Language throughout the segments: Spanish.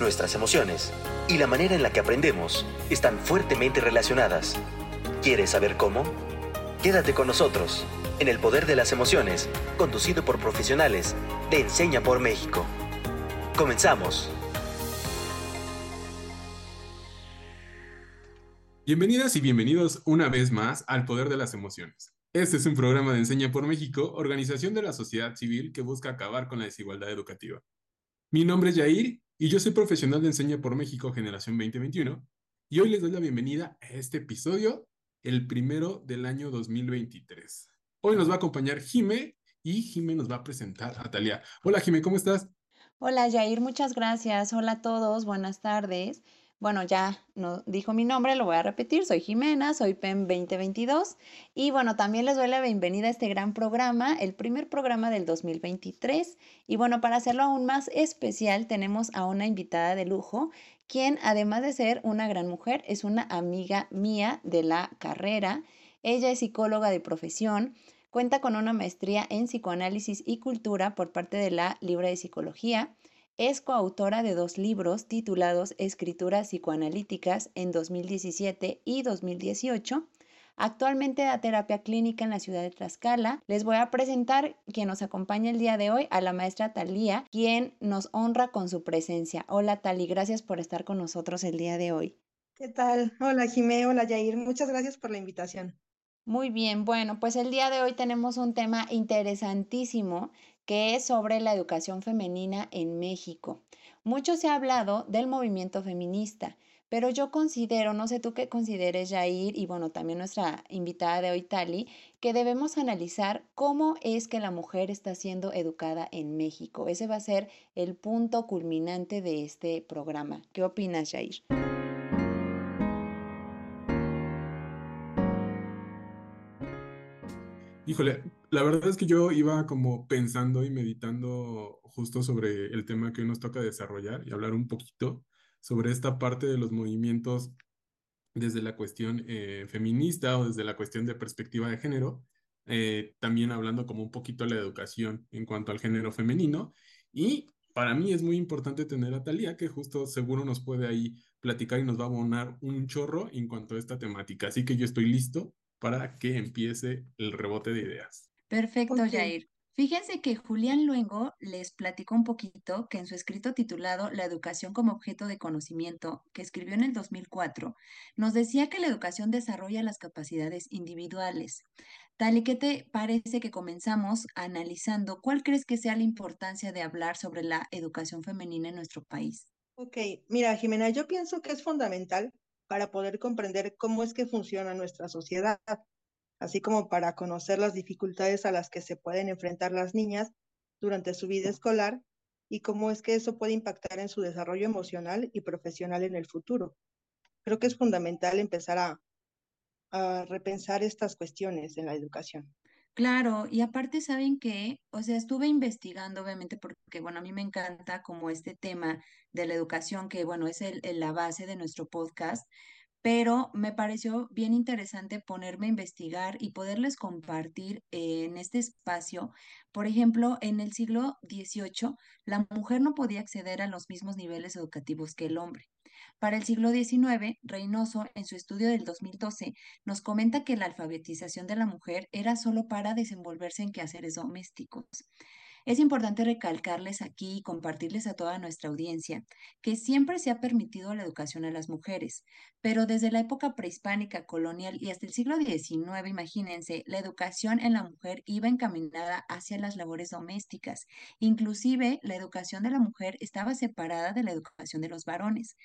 nuestras emociones y la manera en la que aprendemos están fuertemente relacionadas. ¿Quieres saber cómo? Quédate con nosotros en El Poder de las Emociones, conducido por profesionales de Enseña por México. Comenzamos. Bienvenidas y bienvenidos una vez más al Poder de las Emociones. Este es un programa de Enseña por México, organización de la sociedad civil que busca acabar con la desigualdad educativa. Mi nombre es Yair y yo soy profesional de Enseña por México Generación 2021 y hoy les doy la bienvenida a este episodio, el primero del año 2023. Hoy nos va a acompañar Jime y Jime nos va a presentar a Talia. Hola Jime, ¿cómo estás? Hola Yair, muchas gracias. Hola a todos, buenas tardes. Bueno, ya no dijo mi nombre, lo voy a repetir. Soy Jimena, soy PEM 2022 y bueno, también les doy la bienvenida a este gran programa, el primer programa del 2023. Y bueno, para hacerlo aún más especial, tenemos a una invitada de lujo, quien además de ser una gran mujer, es una amiga mía de la carrera. Ella es psicóloga de profesión. Cuenta con una maestría en psicoanálisis y cultura por parte de la Libre de Psicología. Es coautora de dos libros titulados Escrituras psicoanalíticas en 2017 y 2018. Actualmente da terapia clínica en la ciudad de Tlaxcala. Les voy a presentar quien nos acompaña el día de hoy a la maestra Talía, quien nos honra con su presencia. Hola Tali, gracias por estar con nosotros el día de hoy. ¿Qué tal? Hola Jimé, hola Yair, muchas gracias por la invitación. Muy bien, bueno, pues el día de hoy tenemos un tema interesantísimo que es sobre la educación femenina en México. Mucho se ha hablado del movimiento feminista, pero yo considero, no sé tú qué consideres, Jair, y bueno, también nuestra invitada de hoy, Tali, que debemos analizar cómo es que la mujer está siendo educada en México. Ese va a ser el punto culminante de este programa. ¿Qué opinas, Jair? Híjole, la verdad es que yo iba como pensando y meditando justo sobre el tema que hoy nos toca desarrollar y hablar un poquito sobre esta parte de los movimientos desde la cuestión eh, feminista o desde la cuestión de perspectiva de género, eh, también hablando como un poquito de la educación en cuanto al género femenino. Y para mí es muy importante tener a Talía, que justo seguro nos puede ahí platicar y nos va a abonar un chorro en cuanto a esta temática. Así que yo estoy listo para que empiece el rebote de ideas. Perfecto, Jair. Fíjense que Julián Luengo les platicó un poquito que en su escrito titulado La educación como objeto de conocimiento, que escribió en el 2004, nos decía que la educación desarrolla las capacidades individuales. Tal y que te parece que comenzamos analizando cuál crees que sea la importancia de hablar sobre la educación femenina en nuestro país. Ok, mira, Jimena, yo pienso que es fundamental para poder comprender cómo es que funciona nuestra sociedad, así como para conocer las dificultades a las que se pueden enfrentar las niñas durante su vida escolar y cómo es que eso puede impactar en su desarrollo emocional y profesional en el futuro. Creo que es fundamental empezar a, repensar estas cuestiones en la educación. Claro, y aparte saben que, o sea, estuve investigando, obviamente, porque, bueno, a mí me encanta como este tema de la educación, que, bueno, es el, la base de nuestro podcast, pero me pareció bien interesante ponerme a investigar y poderles compartir en este espacio. Por ejemplo, en el siglo XVIII, la mujer no podía acceder a los mismos niveles educativos que el hombre. Para el siglo XIX, Reynoso, en su estudio del 2012, nos comenta que la alfabetización de la mujer era solo para desenvolverse en quehaceres domésticos. Es importante recalcarles aquí y compartirles a toda nuestra audiencia que siempre se ha permitido la educación a las mujeres, pero desde la época prehispánica, colonial y hasta el siglo XIX, imagínense, la educación en la mujer iba encaminada hacia las labores domésticas. Inclusive, la educación de la mujer estaba separada de la educación de los varones.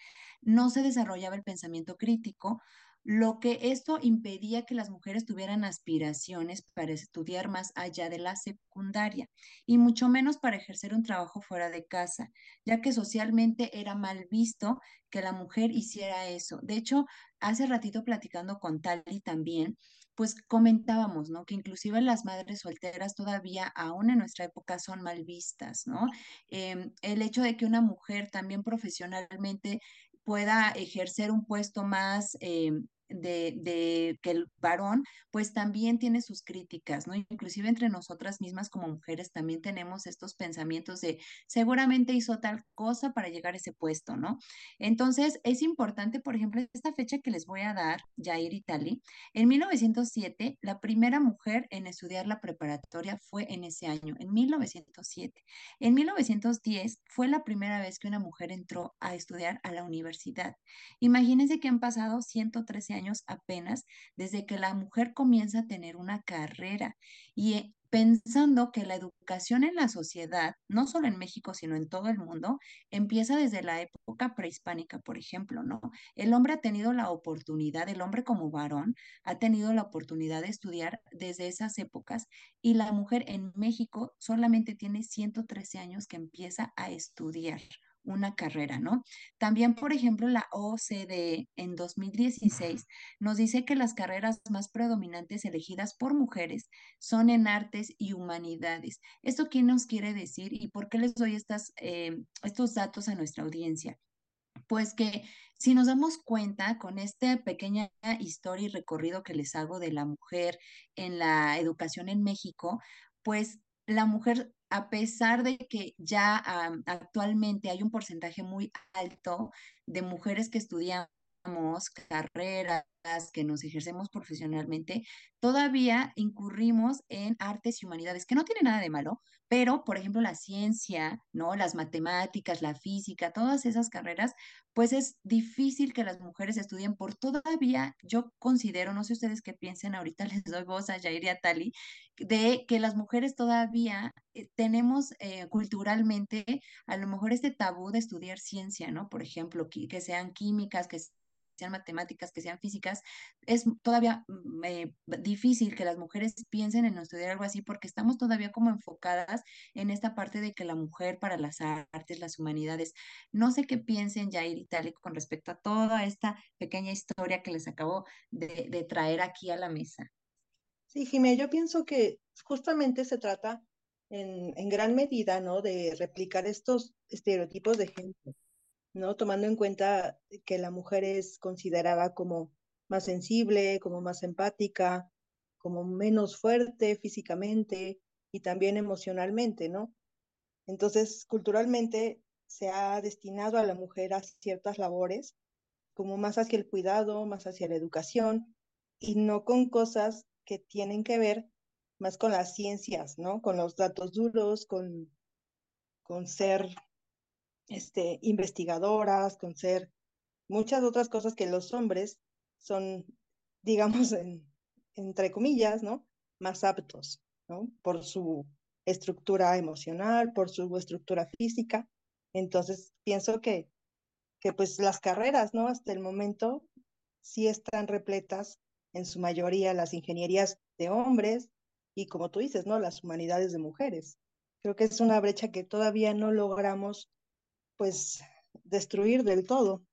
No se desarrollaba el pensamiento crítico, lo que esto impedía que las mujeres tuvieran aspiraciones para estudiar más allá de la secundaria y mucho menos para ejercer un trabajo fuera de casa, ya que socialmente era mal visto que la mujer hiciera eso. De hecho, hace ratito platicando con Tali también, pues comentábamos, ¿no? Que inclusive las madres solteras todavía, aún en nuestra época, son mal vistas, ¿no? Em, el hecho de que una mujer también profesionalmente pueda ejercer un puesto más, em, de, que el varón pues también tiene sus críticas, ¿no? Inclusive entre nosotras mismas como mujeres también tenemos estos pensamientos de seguramente hizo tal cosa para llegar a ese puesto, ¿no? Entonces es importante, por ejemplo, esta fecha que les voy a dar, Jair Itali, en 1907 la primera mujer en estudiar la preparatoria fue en ese año, en 1907. En 1910 fue la primera vez que una mujer entró a estudiar a la universidad. Imagínense que han pasado 113 años apenas desde que la mujer comienza a tener una carrera y eh, pensando que la educación en la sociedad, no solo en México, sino en todo el mundo, empieza desde la época prehispánica, por ejemplo, ¿no? El hombre ha tenido la oportunidad, el hombre como varón, ha tenido la oportunidad de estudiar desde esas épocas y la mujer en México solamente tiene 113 años que empieza a estudiar una carrera, ¿no? También, por ejemplo, la OCDE en 2016 nos dice que las carreras más predominantes elegidas por mujeres son en artes y humanidades. ¿Esto qué nos quiere decir y por qué les doy estas, eh, estos datos a nuestra audiencia? Pues que si nos damos cuenta con esta pequeña historia y recorrido que les hago de la mujer en la educación en México, pues la mujer a pesar de que ya actualmente hay un porcentaje muy alto de mujeres que estudiamos carreras, que nos ejercemos profesionalmente, todavía incurrimos en artes y humanidades, que no tiene nada de malo, pero, por ejemplo, la ciencia, ¿no? Las matemáticas, la física, todas esas carreras, pues es difícil que las mujeres estudien por todavía, yo considero, no sé ustedes qué piensen, ahorita les doy voz a Jair y a Tali, de que las mujeres todavía eh, tenemos eh, culturalmente a lo mejor este tabú de estudiar ciencia, ¿no? Por ejemplo, que, que sean químicas, que sean matemáticas, que sean físicas, es todavía mm, eh, difícil que las mujeres piensen en estudiar algo así porque estamos todavía como enfocadas en esta parte de que la mujer para las artes, las humanidades, no sé qué piensen Jair y Tali con respecto a toda esta pequeña historia que les acabo de, traer aquí a la mesa. Sí, Jimé, yo pienso que justamente se trata en, en gran medida, ¿no? De replicar estos estereotipos de género ¿no? Tomando en cuenta que la mujer es considerada como más sensible, como más empática, como menos fuerte físicamente y también emocionalmente, ¿no? Entonces, culturalmente se ha destinado a la mujer a ciertas labores, como más hacia el cuidado, más hacia la educación, y no con cosas que tienen que ver más con las ciencias, ¿no? Con los datos duros, con, con ser este, investigadoras, con ser muchas otras cosas que los hombres son, digamos, entre comillas, ¿no? Más aptos, ¿no? Por su estructura emocional, por su estructura física. Entonces, pienso que, que pues las carreras, ¿no? Hasta el momento sí están repletas en su mayoría las ingenierías de hombres y como tú dices, ¿no? Las humanidades de mujeres. Creo que es una brecha que todavía no logramos pues destruir del todo.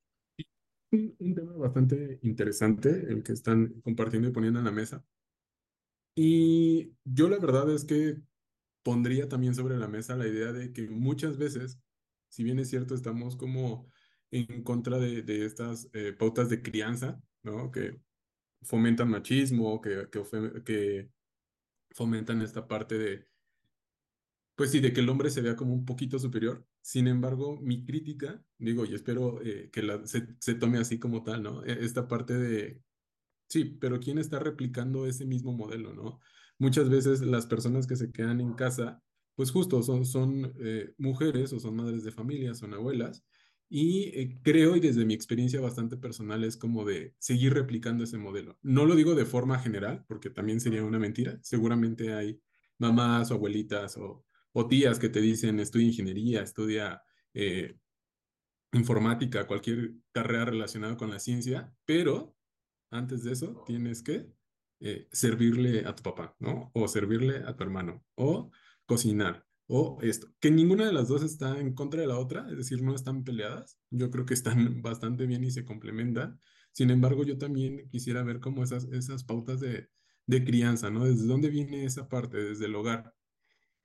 Un, tema bastante interesante el que están compartiendo y poniendo en la mesa. Y yo la verdad es que pondría también sobre la mesa la idea de que muchas veces, si bien es cierto, estamos como en contra de, de estas eh, pautas de crianza, ¿no? Que fomentan machismo, que, que, que fomentan esta parte de, pues sí, de que el hombre se vea como un poquito superior. Sin embargo, mi crítica, digo, y espero eh, que la, se, se, tome así como tal, ¿no? E, esta parte de, sí, pero ¿quién está replicando ese mismo modelo, ¿no? Muchas veces las personas que se quedan en casa, pues justo son, son eh, mujeres o son madres de familia, son abuelas, y eh, creo, y desde mi experiencia bastante personal, es como de seguir replicando ese modelo. No lo digo de forma general, porque también sería una mentira. Seguramente hay mamás o abuelitas o o tías que te dicen estudia ingeniería, estudia eh, informática, cualquier carrera relacionada con la ciencia, pero antes de eso tienes que eh, servirle a tu papá, ¿no? O servirle a tu hermano, o cocinar, o esto. Que ninguna de las dos está en contra de la otra, es decir, no están peleadas. Yo creo que están bastante bien y se complementan. Sin embargo, yo también quisiera ver cómo esas, esas pautas de, de crianza, ¿no? ¿Desde dónde viene esa parte? Desde el hogar.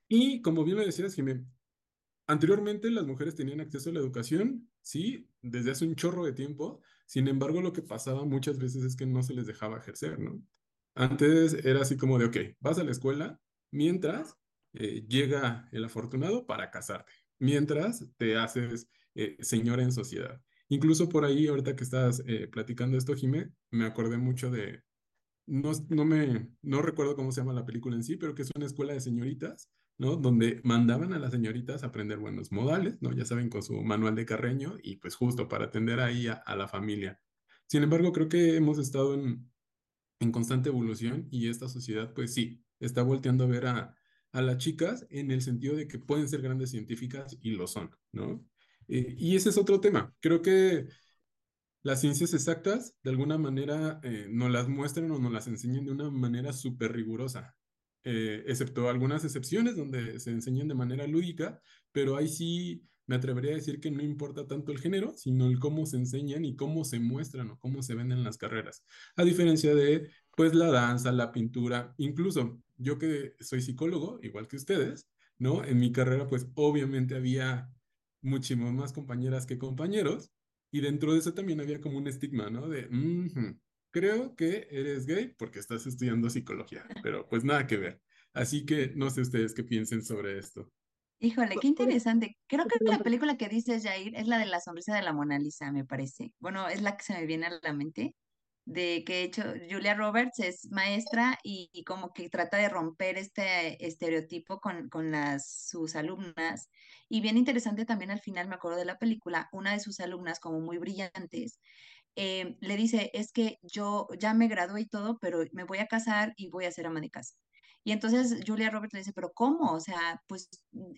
Y como bien lo decías, Jiménez, anteriormente las mujeres tenían acceso a la educación, sí, desde hace un chorro de tiempo, Sin embargo, lo que pasaba muchas veces es que no se les dejaba ejercer, ¿no? Antes era así como de, ok, vas a la escuela mientras eh, llega el afortunado para casarte, mientras te haces eh, señora en sociedad. Incluso por ahí, ahorita que estás eh, platicando esto, Jimé, me acordé mucho de, no, no, me, no recuerdo cómo se llama la película en sí, pero que es una escuela de señoritas, ¿no? Donde mandaban a las señoritas a aprender buenos modales, ¿no? Ya saben, con su manual de carreño y pues justo para atender ahí a, a la familia. Sin embargo, creo que hemos estado en, en constante evolución y esta sociedad, pues sí, está volteando a ver a, a las chicas en el sentido de que pueden ser grandes científicas y lo son, ¿no? Eh, y ese es otro tema. Creo que las ciencias exactas, de alguna manera, eh, nos las muestran o nos las enseñan de una manera súper rigurosa, eh, excepto algunas excepciones donde se enseñan de manera lúdica, pero ahí sí me atrevería a decir que no importa tanto el género, sino el cómo se enseñan y cómo se muestran o cómo se ven en las carreras. A diferencia de, pues, la danza, la pintura, incluso yo que soy psicólogo, igual que ustedes, ¿no? En mi carrera, pues, obviamente había muchísimas más compañeras que compañeros, y dentro de eso también había como un estigma, ¿no? De, creo que eres gay porque estás estudiando psicología, pero pues nada que ver. Así que no sé ustedes qué piensen sobre esto. Híjole, qué interesante. Creo que la película que dices, Jair, es la de la sonrisa de la Mona Lisa, me parece. Bueno, es la que se me viene a la mente, de que hecho Julia Roberts es maestra y, y como que trata de romper este estereotipo con, con las, sus alumnas. Y bien interesante también al final, me acuerdo de la película, una de sus alumnas, como muy brillantes, eh, le dice, es que yo ya me gradué y todo, pero me voy a casar y voy a ser ama de casa. Y entonces Julia Roberts le dice, pero ¿cómo? O sea, pues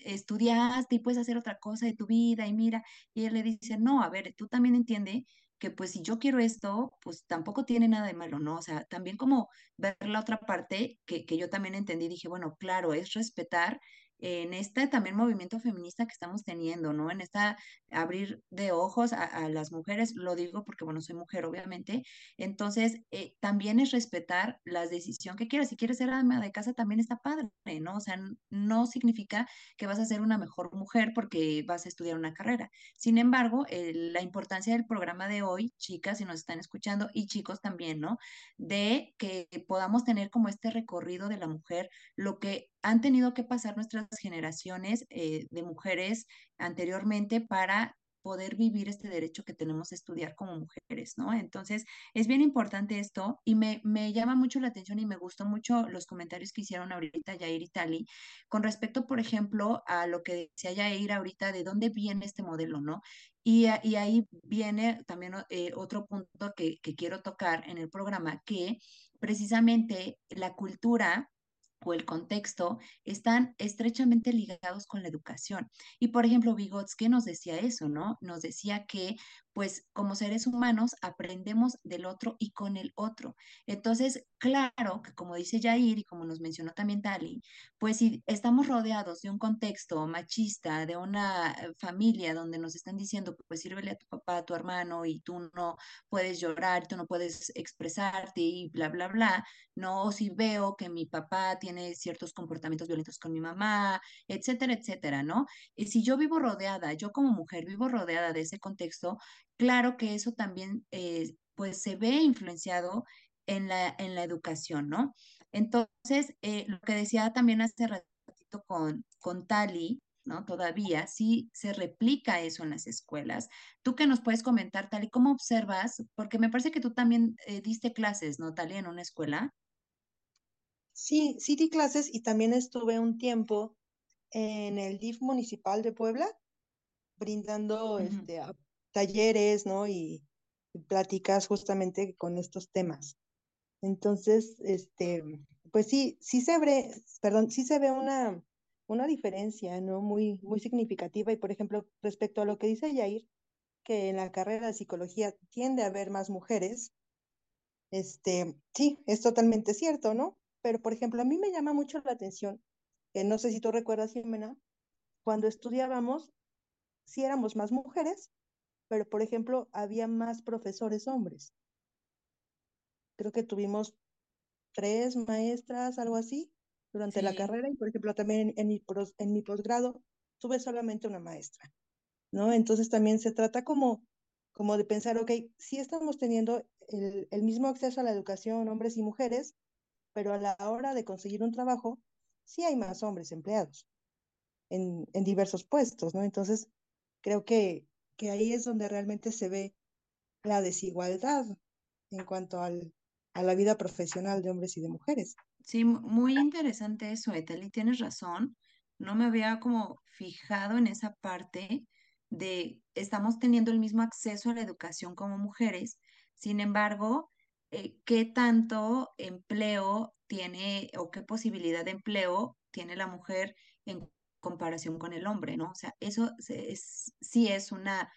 estudiaste y puedes hacer otra cosa de tu vida y mira, y él le dice, no, a ver, tú también entiende que pues si yo quiero esto, pues tampoco tiene nada de malo, ¿no? O sea, también como ver la otra parte que, que yo también entendí, dije, bueno, claro, es respetar en este también movimiento feminista que estamos teniendo, ¿no? En esta abrir de ojos a, las mujeres, lo digo porque, bueno, soy mujer, obviamente, entonces eh, también es respetar la decisión que quieras. Si quieres ser ama de casa, también está padre, ¿no? O sea, no significa que vas a ser una mejor mujer porque vas a estudiar una carrera. Sin embargo, la importancia del programa de hoy, chicas, si nos están escuchando, y chicos también, ¿no? De que podamos tener como este recorrido de la mujer, lo que han tenido que pasar nuestras generaciones eh, de mujeres anteriormente para poder vivir este derecho que tenemos a estudiar como mujeres, ¿no? Entonces, es bien importante esto y me, me llama mucho la atención y me gustó mucho los comentarios que hicieron ahorita Yair y Tali con respecto, por ejemplo, a lo que decía Yair ahorita de dónde viene este modelo, ¿no? Y, ahí viene también eh, otro punto que, que quiero tocar en el programa, que precisamente la cultura o el contexto están estrechamente ligados con la educación. Y por ejemplo, Vygotsky nos decía eso, ¿no? Nos decía que pues como seres humanos aprendemos del otro y con el otro. Entonces, claro que como dice Jair y como nos mencionó también Tali, pues si estamos rodeados de un contexto machista, de una eh, familia donde nos están diciendo, pues sírvele a tu papá, a tu hermano y tú no puedes llorar, tú no puedes expresarte y bla, bla, bla, no, o si veo que mi papá tiene ciertos comportamientos violentos con mi mamá, etcétera, etcétera, ¿no? Y si yo vivo rodeada, yo como mujer vivo rodeada de ese contexto, claro que eso también eh, pues se ve influenciado en la, en la educación, ¿no? Entonces, eh, lo que decía también hace ratito con, con Tali, ¿no? Todavía sí se replica eso en las escuelas. ¿Tú qué nos puedes comentar, Tali? ¿Cómo observas? Porque me parece que tú también eh, diste clases, ¿no, Tali, en una escuela? Sí, sí di clases y también estuve un tiempo en el DIF municipal de Puebla, brindando este, talleres, ¿no? Y, pláticas justamente con estos temas. Entonces, este, pues sí, sí se ve, perdón, sí se ve una, una diferencia, ¿no? Muy, muy significativa. Y por ejemplo, respecto a lo que dice Yair, que en la carrera de psicología tiende a haber más mujeres, este, sí, es totalmente cierto, ¿no? Pero por ejemplo, a mí me llama mucho la atención, que no sé si tú recuerdas, Jimena, cuando estudiábamos, sí éramos más mujeres, pero por ejemplo, había más profesores hombres. Creo que tuvimos tres maestras, algo así, durante la carrera y por ejemplo también en, mi, en mi posgrado tuve solamente una maestra, ¿no? Entonces también se trata como, como de pensar, ok, sí estamos teniendo el, el mismo acceso a la educación, hombres y mujeres, pero a la hora de conseguir un trabajo, sí hay más hombres empleados en, en diversos puestos, ¿no? Entonces, creo que, que ahí es donde realmente se ve la desigualdad en cuanto al, a la vida profesional de hombres y de mujeres. Sí, muy interesante eso, Eteli, tienes razón. No me había como fijado en esa parte de estamos teniendo el mismo acceso a la educación como mujeres, sin embargo, eh, ¿qué tanto empleo tiene o qué posibilidad de empleo tiene la mujer en comparación con el hombre, ¿no? O sea, eso es, sí es una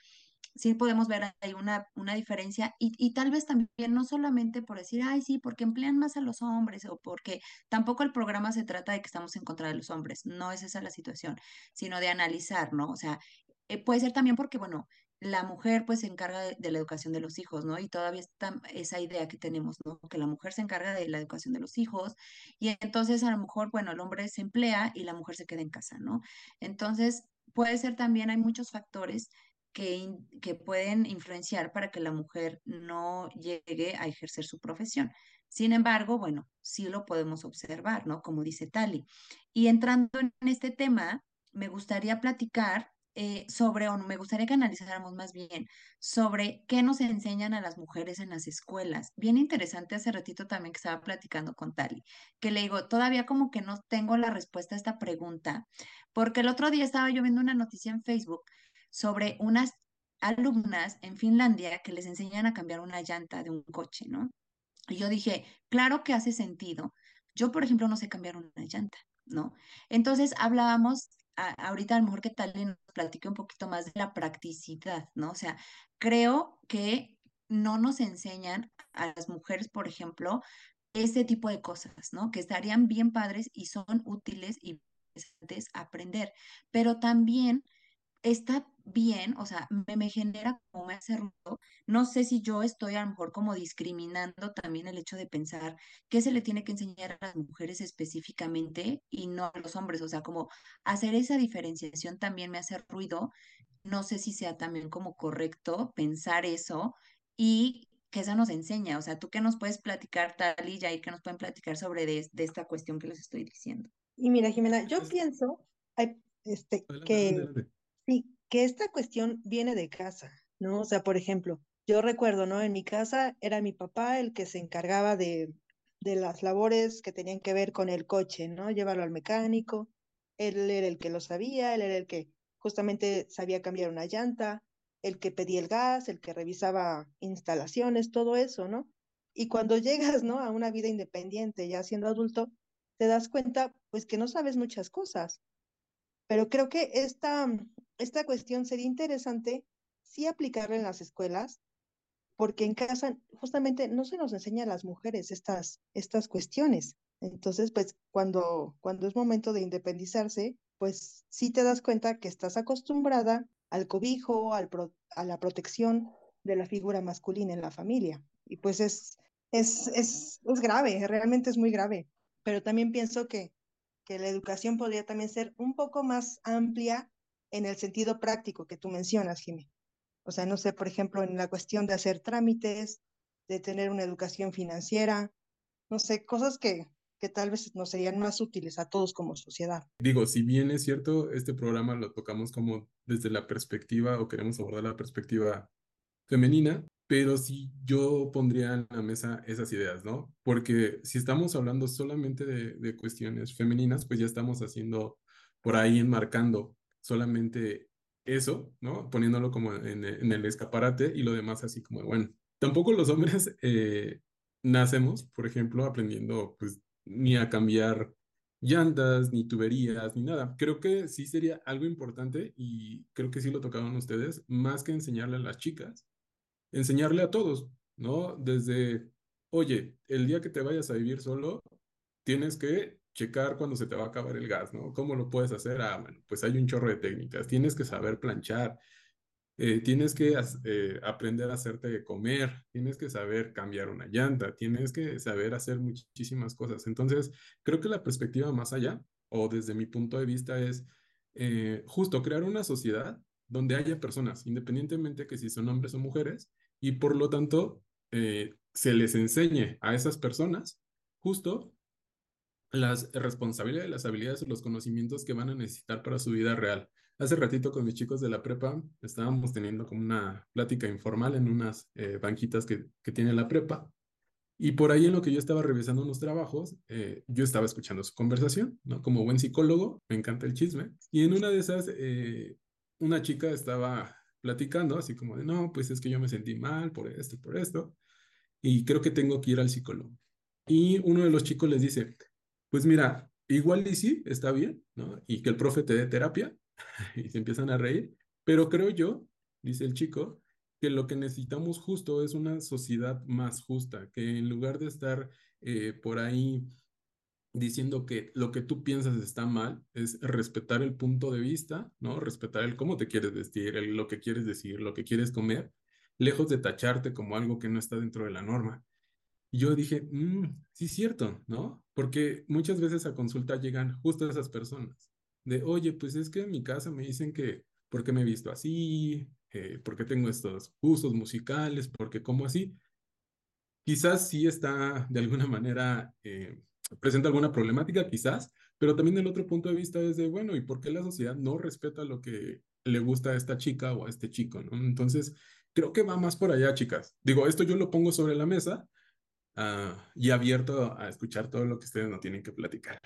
sí podemos ver ahí una, una diferencia y, y, tal vez también no solamente por decir, ay, sí, porque emplean más a los hombres o porque tampoco el programa se trata de que estamos en contra de los hombres, no es esa la situación, sino de analizar, ¿no? O sea, eh, puede ser también porque, bueno, la mujer pues se encarga de, la educación de los hijos, ¿no? Y todavía está esa idea que tenemos, ¿no? Que la mujer se encarga de la educación de los hijos y entonces a lo mejor, bueno, el hombre se emplea y la mujer se queda en casa, ¿no? Entonces, puede ser también, hay muchos factores que, que pueden influenciar para que la mujer no llegue a ejercer su profesión. Sin embargo, bueno, sí lo podemos observar, ¿no? Como dice Tali. Y entrando en este tema, me gustaría platicar eh, sobre, o me gustaría que analizáramos más bien sobre qué nos enseñan a las mujeres en las escuelas. Bien interesante hace ratito también que estaba platicando con Tali, que le digo, todavía como que no tengo la respuesta a esta pregunta, porque el otro día estaba yo viendo una noticia en Facebook sobre unas alumnas en Finlandia que les enseñan a cambiar una llanta de un coche, ¿no? Y yo dije, claro que hace sentido. Yo, por ejemplo, no sé cambiar una llanta, ¿no? Entonces hablábamos, ahorita a lo mejor que tal nos platique un poquito más de la practicidad, ¿no? O sea, creo que no nos enseñan a las mujeres, por ejemplo, este tipo de cosas, ¿no? Que estarían bien padres y son útiles y interesantes aprender, pero también está bien, o sea, me, me, genera como me hace ruido. No sé si yo estoy a lo mejor como discriminando también el hecho de pensar que se le tiene que enseñar a las mujeres específicamente y no a los hombres. O sea, como hacer esa diferenciación también me hace ruido. No sé si sea también como correcto pensar eso y que eso nos enseña. O sea, tú qué nos puedes platicar, tal y Jair, que nos pueden platicar sobre de, de, esta cuestión que les estoy diciendo. Y mira, Jimena, yo pienso este, adelante, que... Adelante. Sí, que esta cuestión viene de casa, ¿no? O sea, por ejemplo, yo recuerdo, ¿no? En mi casa era mi papá el que se encargaba de, de las labores que tenían que ver con el coche, ¿no? Llevarlo al mecánico, él era el que lo sabía, él era el que justamente sabía cambiar una llanta, el que pedía el gas, el que revisaba instalaciones, todo eso, ¿no? Y cuando llegas, ¿no? A una vida independiente, ya siendo adulto, te das cuenta, pues, que no sabes muchas cosas. Pero creo que esta, esta cuestión sería interesante sí aplicarla en las escuelas, porque en casa justamente no se nos enseña a las mujeres estas, estas cuestiones. Entonces, pues cuando, cuando es momento de independizarse, pues sí te das cuenta que estás acostumbrada al cobijo, al a la protección de la figura masculina en la familia. Y pues es, es, es, es grave, realmente es muy grave. Pero también pienso que, que la educación podría también ser un poco más amplia en el sentido práctico que tú mencionas, Jimmy. O sea, no sé, por ejemplo, en la cuestión de hacer trámites, de tener una educación financiera, no sé, cosas que, que tal vez nos serían más útiles a todos como sociedad. Digo, si bien es cierto, este programa lo tocamos como desde la perspectiva o queremos abordar la perspectiva femenina, pero sí yo pondría en la mesa esas ideas, ¿no? Porque si estamos hablando solamente de, de cuestiones femeninas, pues ya estamos haciendo por ahí enmarcando solamente eso, ¿no? Poniéndolo como en, el escaparate y lo demás así como, bueno, tampoco los hombres eh, nacemos, por ejemplo, aprendiendo pues ni a cambiar llantas, ni tuberías, ni nada. Creo que sí sería algo importante y creo que sí lo tocaban ustedes, más que enseñarle a las chicas, enseñarle a todos, ¿no? Desde, oye, el día que te vayas a vivir solo, tienes que checar cuando se te va a acabar el gas, ¿no? ¿Cómo lo puedes hacer? Ah, bueno, pues hay un chorro de técnicas. Tienes que saber planchar, eh, tienes que eh, aprender a hacerte de comer, tienes que saber cambiar una llanta, tienes que saber hacer muchísimas cosas. Entonces, creo que la perspectiva más allá, o desde mi punto de vista, es eh, justo crear una sociedad donde haya personas, independientemente que si son hombres o mujeres, y por lo tanto se les enseñe a esas personas justo las responsabilidades, las habilidades o los conocimientos que van a necesitar para su vida real. Hace ratito con mis chicos de la prepa estábamos teniendo como una plática informal en unas eh, banquitas que, que tiene la prepa y por ahí en lo que yo estaba revisando unos trabajos, eh, yo estaba escuchando su conversación, ¿no? Como buen psicólogo, me encanta el chisme. Y en una de esas, eh, una chica estaba platicando, así como de, no, pues es que yo me sentí mal por esto y por esto, y creo que tengo que ir al psicólogo. Y uno de los chicos les dice, pues mira, igual y sí, está bien, ¿no? Y que el profe te dé terapia, y se empiezan a reír, pero creo yo, dice el chico, que lo que necesitamos justo es una sociedad más justa, que en lugar de estar eh, por ahí diciendo que lo que tú piensas está mal, es respetar el punto de vista, ¿no? Respetar el cómo te quieres vestir, el, lo que quieres decir, lo que quieres comer, lejos de tacharte como algo que no está dentro de la norma. Yo dije, mm, sí cierto, ¿no? Porque muchas veces a consulta llegan justo esas personas, de, oye, pues es que en mi casa me dicen que, ¿por qué me he visto así? eh, porque tengo estos usos musicales, porque como así, quizás sí está de alguna manera, eh, presenta alguna problemática, quizás, pero también el otro punto de vista es de, bueno, ¿y por qué la sociedad no respeta lo que le gusta a esta chica o a este chico? ¿no? Entonces, creo que va más por allá, chicas. Digo, esto yo lo pongo sobre la mesa uh, y abierto a escuchar todo lo que ustedes no tienen que platicar.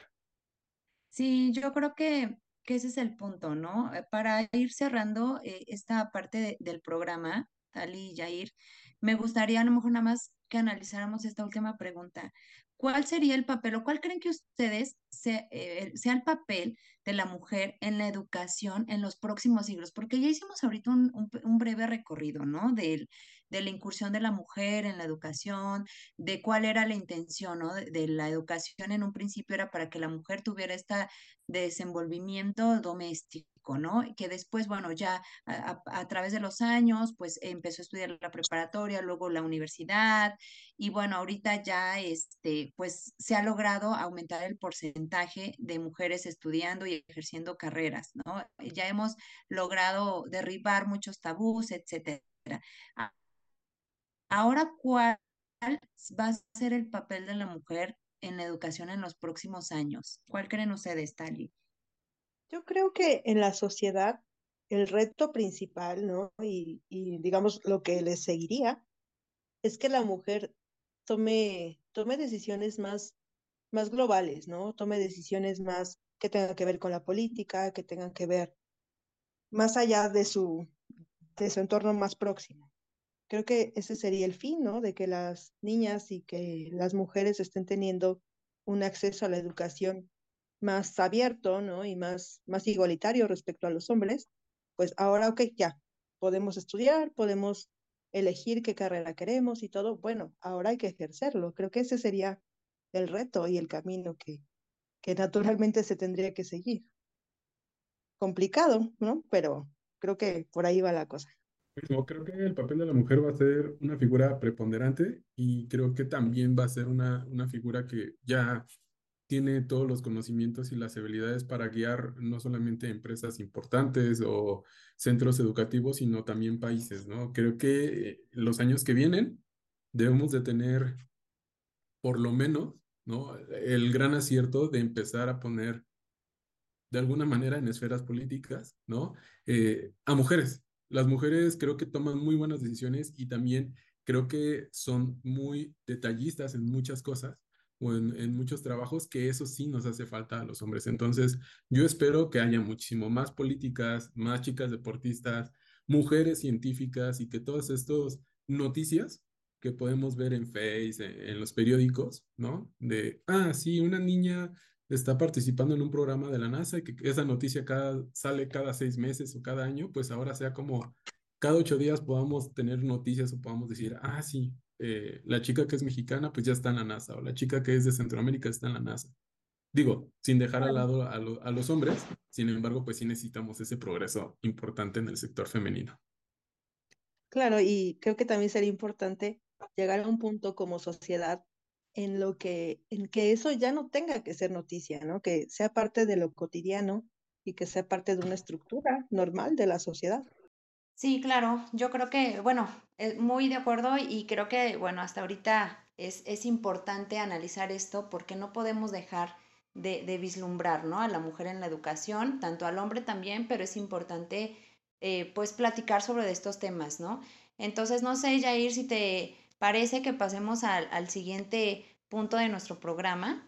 Sí, yo creo que que ese es el punto, ¿no? Eh, para ir cerrando eh, esta parte del programa, Ali y Jair, me gustaría a lo mejor nada más que analizáramos esta última pregunta. ¿Cuál sería el papel o cuál creen que ustedes eh, sea el papel de la mujer en la educación en los próximos siglos? Porque ya hicimos ahorita un, un breve recorrido, ¿no? Del, de la incursión de la mujer en la educación, de cuál era la intención ¿no? de, la educación en un principio era para que la mujer tuviera este desenvolvimiento doméstico, ¿no? Que después, bueno, ya a, través de los años, pues empezó a estudiar la preparatoria, luego la universidad, y bueno, ahorita ya, este, pues se ha logrado aumentar el porcentaje de mujeres estudiando y ejerciendo carreras, ¿no? Ya hemos logrado derribar muchos tabús, etcétera. Ahora, ¿cuál va a ser el papel de la mujer en la educación en los próximos años? ¿Cuál creen ustedes, Tali? Yo creo que en la sociedad el reto principal, ¿no? Y, digamos lo que le seguiría es que la mujer tome, tome decisiones más, más globales, ¿no? Tome decisiones más que tengan que ver con la política, que tengan que ver más allá de su, de su entorno más próximo creo que ese sería el fin, ¿no? De que las niñas y que las mujeres estén teniendo un acceso a la educación más abierto, ¿no? Y más, más igualitario respecto a los hombres, pues ahora, ok, ya, podemos estudiar, podemos elegir qué carrera queremos y todo, bueno, ahora hay que ejercerlo. Creo que ese sería el reto y el camino que, que naturalmente se tendría que seguir. Complicado, ¿no? Pero creo que por ahí va la cosa creo que el papel de la mujer va a ser una figura preponderante y creo que también va a ser una, una figura que ya tiene todos los conocimientos y las habilidades para guiar no solamente empresas importantes o centros educativos, sino también países, ¿no? Creo que los años que vienen debemos de tener por lo menos, ¿no? El gran acierto de empezar a poner de alguna manera en esferas políticas, ¿no? Eh, a mujeres, las mujeres creo que toman muy buenas decisiones y también creo que son muy detallistas en muchas cosas o en, muchos trabajos que eso sí nos hace falta a los hombres. Entonces, yo espero que haya muchísimo más políticas, más chicas deportistas, mujeres científicas y que todas estas noticias que podemos ver en Face, en, en los periódicos, ¿no? De, ah, sí, una niña está participando en un programa de la NASA y que esa noticia cada, sale cada seis meses o cada año, pues ahora sea como cada ocho días podamos tener noticias o podamos decir, ah, sí, eh, la chica que es mexicana, pues ya está en la NASA, o la chica que es de Centroamérica está en la NASA. Digo, sin dejar al lado a, a los hombres, sin embargo, pues sí necesitamos ese progreso importante en el sector femenino. Claro, y creo que también sería importante llegar a un punto como sociedad en lo que, en que eso ya no tenga que ser noticia, ¿no? Que sea parte de lo cotidiano y que sea parte de una estructura normal de la sociedad. Sí, claro, yo creo que, bueno, muy de acuerdo y creo que, bueno, hasta ahorita es, es importante analizar esto porque no podemos dejar de, de, vislumbrar, ¿no? A la mujer en la educación, tanto al hombre también, pero es importante, eh, pues, platicar sobre estos temas, ¿no? Entonces, no sé, Jair, si te parece que pasemos al, al siguiente punto de nuestro programa.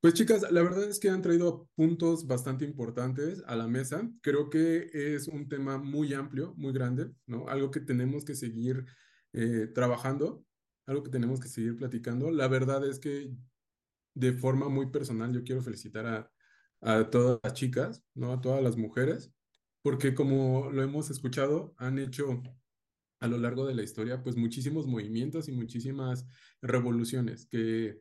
Pues chicas, la verdad es que han traído puntos bastante importantes a la mesa. Creo que es un tema muy amplio, muy grande, ¿no? Algo que tenemos que seguir eh, trabajando, algo que tenemos que seguir platicando. La verdad es que de forma muy personal yo quiero felicitar a, a todas las chicas, ¿no? A todas las mujeres, porque como lo hemos escuchado, han hecho a lo largo de la historia, pues muchísimos movimientos y muchísimas revoluciones que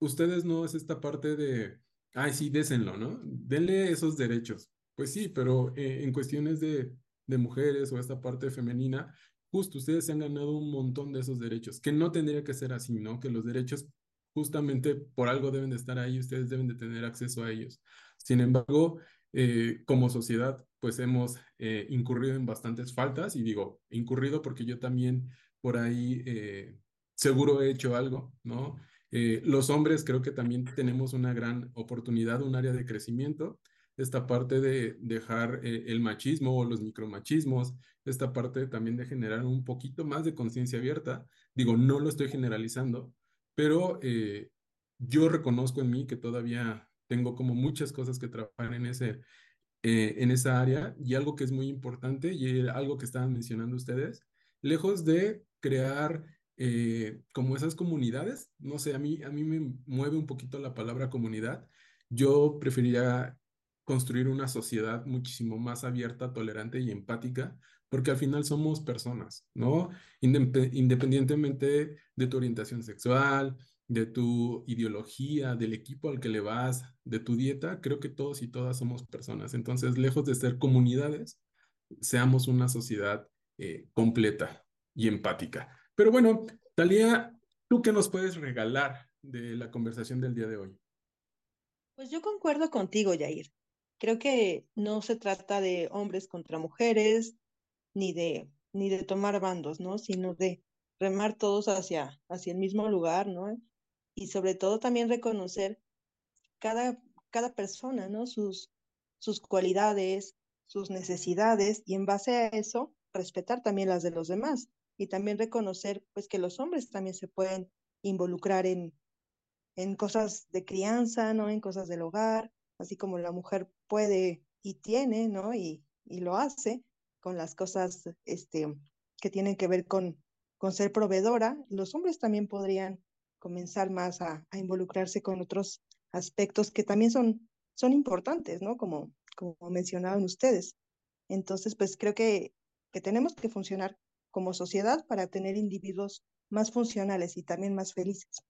ustedes no es esta parte de, ay, sí, désenlo, ¿no? Denle esos derechos. Pues sí, pero eh, en cuestiones de, de mujeres o esta parte femenina, justo ustedes se han ganado un montón de esos derechos, que no tendría que ser así, ¿no? Que los derechos justamente por algo deben de estar ahí, ustedes deben de tener acceso a ellos. Sin embargo, eh, como sociedad, pues hemos eh, incurrido en bastantes faltas y digo, incurrido porque yo también por ahí seguro he hecho algo, ¿no? Eh, los hombres creo que también tenemos una gran oportunidad, un área de crecimiento, esta parte de dejar eh, el machismo o los micromachismos, esta parte también de generar un poquito más de conciencia abierta. Digo, no lo estoy generalizando, pero eh, yo reconozco en mí que todavía tengo como muchas cosas que trabajar en, ese, en esa área y algo que es muy importante y algo que estaban mencionando ustedes, lejos de crear eh, como esas comunidades, no sé, a mí, a mí me mueve un poquito la palabra comunidad. Yo preferiría construir una sociedad muchísimo más abierta, tolerante y empática, porque al final somos personas, ¿no? Independientemente de tu orientación sexual, de tu ideología, del equipo al que le vas, de tu dieta, creo que todos y todas somos personas. Entonces, lejos de ser comunidades, seamos una sociedad eh, completa y empática. Pero bueno, Talía, ¿tú qué nos puedes regalar de la conversación del día de hoy? Pues yo concuerdo contigo, Yair. Creo que no se trata de hombres contra mujeres, ni de, ni de tomar bandos, ¿no? Sino de remar todos hacia, hacia el mismo lugar, ¿no? Y sobre todo también reconocer cada, cada persona, ¿no? Sus, sus cualidades, sus necesidades, y en base a eso, respetar también las de los demás y también reconocer pues que los hombres también se pueden involucrar en, en cosas de crianza, ¿no? En cosas del hogar, así como la mujer puede y tiene, ¿no? Y, y lo hace con las cosas este, que tienen que ver con, con ser proveedora, los hombres también podrían comenzar más a, involucrarse con otros aspectos que también son, son importantes, ¿no? Como, como mencionaban ustedes. Entonces, pues creo que, que tenemos que funcionar como sociedad para tener individuos más funcionales y también más felices.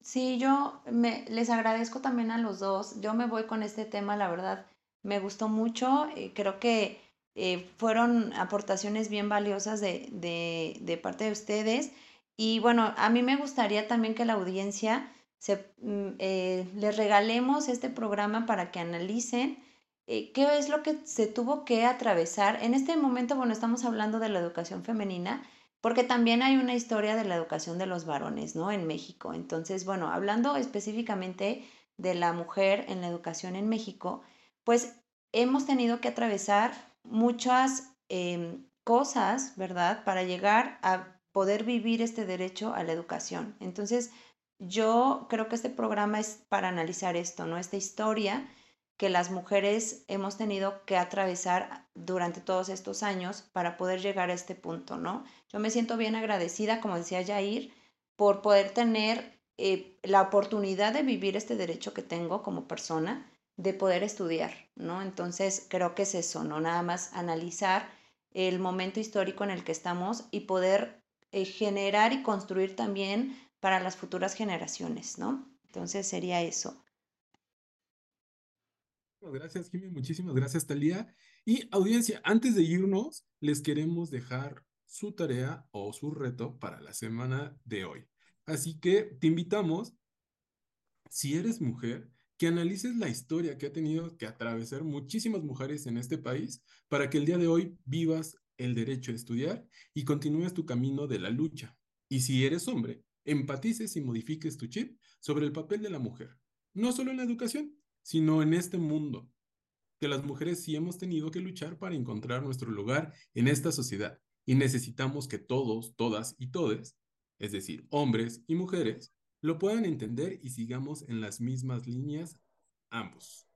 Sí, yo me, les agradezco también a los dos. Yo me voy con este tema, la verdad, me gustó mucho. Eh, creo que eh, fueron aportaciones bien valiosas de, de, de, parte de ustedes. Y bueno, a mí me gustaría también que la audiencia se, mm, eh, les regalemos este programa para que analicen eh, qué es lo que se tuvo que atravesar. En este momento, bueno, estamos hablando de la educación femenina, porque también hay una historia de la educación de los varones, ¿no? En México. Entonces, bueno, hablando específicamente de la mujer en la educación en México, pues hemos tenido que atravesar muchas em, cosas, ¿verdad? Para llegar a poder vivir este derecho a la educación. Entonces, yo creo que este programa es para analizar esto, ¿no? Esta historia que las mujeres hemos tenido que atravesar durante todos estos años para poder llegar a este punto, ¿no? Yo me siento bien agradecida, como decía Jair, por poder tener eh, la oportunidad de vivir este derecho que tengo como persona, de poder estudiar, ¿no? Entonces creo que es eso, ¿no? Nada más analizar el momento histórico en el que estamos y poder eh, generar y construir también para las futuras generaciones, ¿no? Entonces sería eso. Gracias, Jimmy. Muchísimas gracias, Talía. Y audiencia, antes de irnos, les queremos dejar su tarea o su reto para la semana de hoy. Así que te invitamos, si eres mujer, que analices la historia que ha tenido que atravesar muchísimas mujeres en este país para que el día de hoy vivas el derecho a estudiar y continúes tu camino de la lucha. Y si eres hombre, empatices y modifiques tu chip sobre el papel de la mujer, no solo en la educación, sino en este mundo, que las mujeres sí hemos tenido que luchar para encontrar nuestro lugar en esta sociedad y necesitamos que todos, todas y todes, es decir, hombres y mujeres, lo puedan entender y sigamos en las mismas líneas ambos.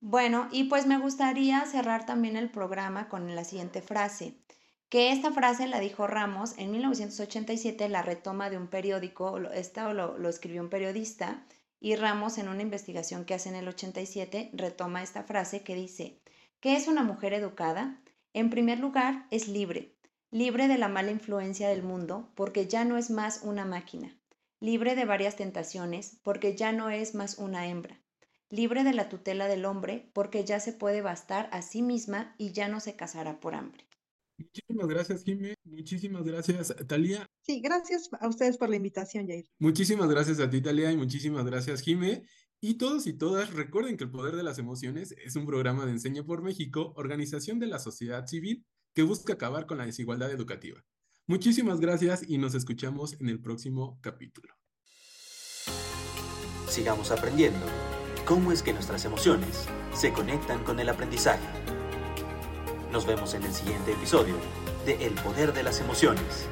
Bueno, y pues me gustaría cerrar también el programa con la siguiente frase, que esta frase la dijo Ramos en 1987, la retoma de un periódico, esta lo, lo escribió un periodista, y Ramos en una investigación que hace en el 87 retoma esta frase que dice, ¿qué es una mujer educada? En primer lugar, es libre, libre de la mala influencia del mundo, porque ya no es más una máquina libre de varias tentaciones, porque ya no es más una hembra, libre de la tutela del hombre, porque ya se puede bastar a sí misma y ya no se casará por hambre. Muchísimas gracias, Jimé. Muchísimas gracias, Talía. Sí, gracias a ustedes por la invitación, Jair. Muchísimas gracias a ti, Talía, y muchísimas gracias, Jimé. Y todos y todas recuerden que el Poder de las Emociones es un programa de Enseña por México, organización de la sociedad civil que busca acabar con la desigualdad educativa. Muchísimas gracias y nos escuchamos en el próximo capítulo. Sigamos aprendiendo cómo es que nuestras emociones se conectan con el aprendizaje. Nos vemos en el siguiente episodio de El Poder de las Emociones.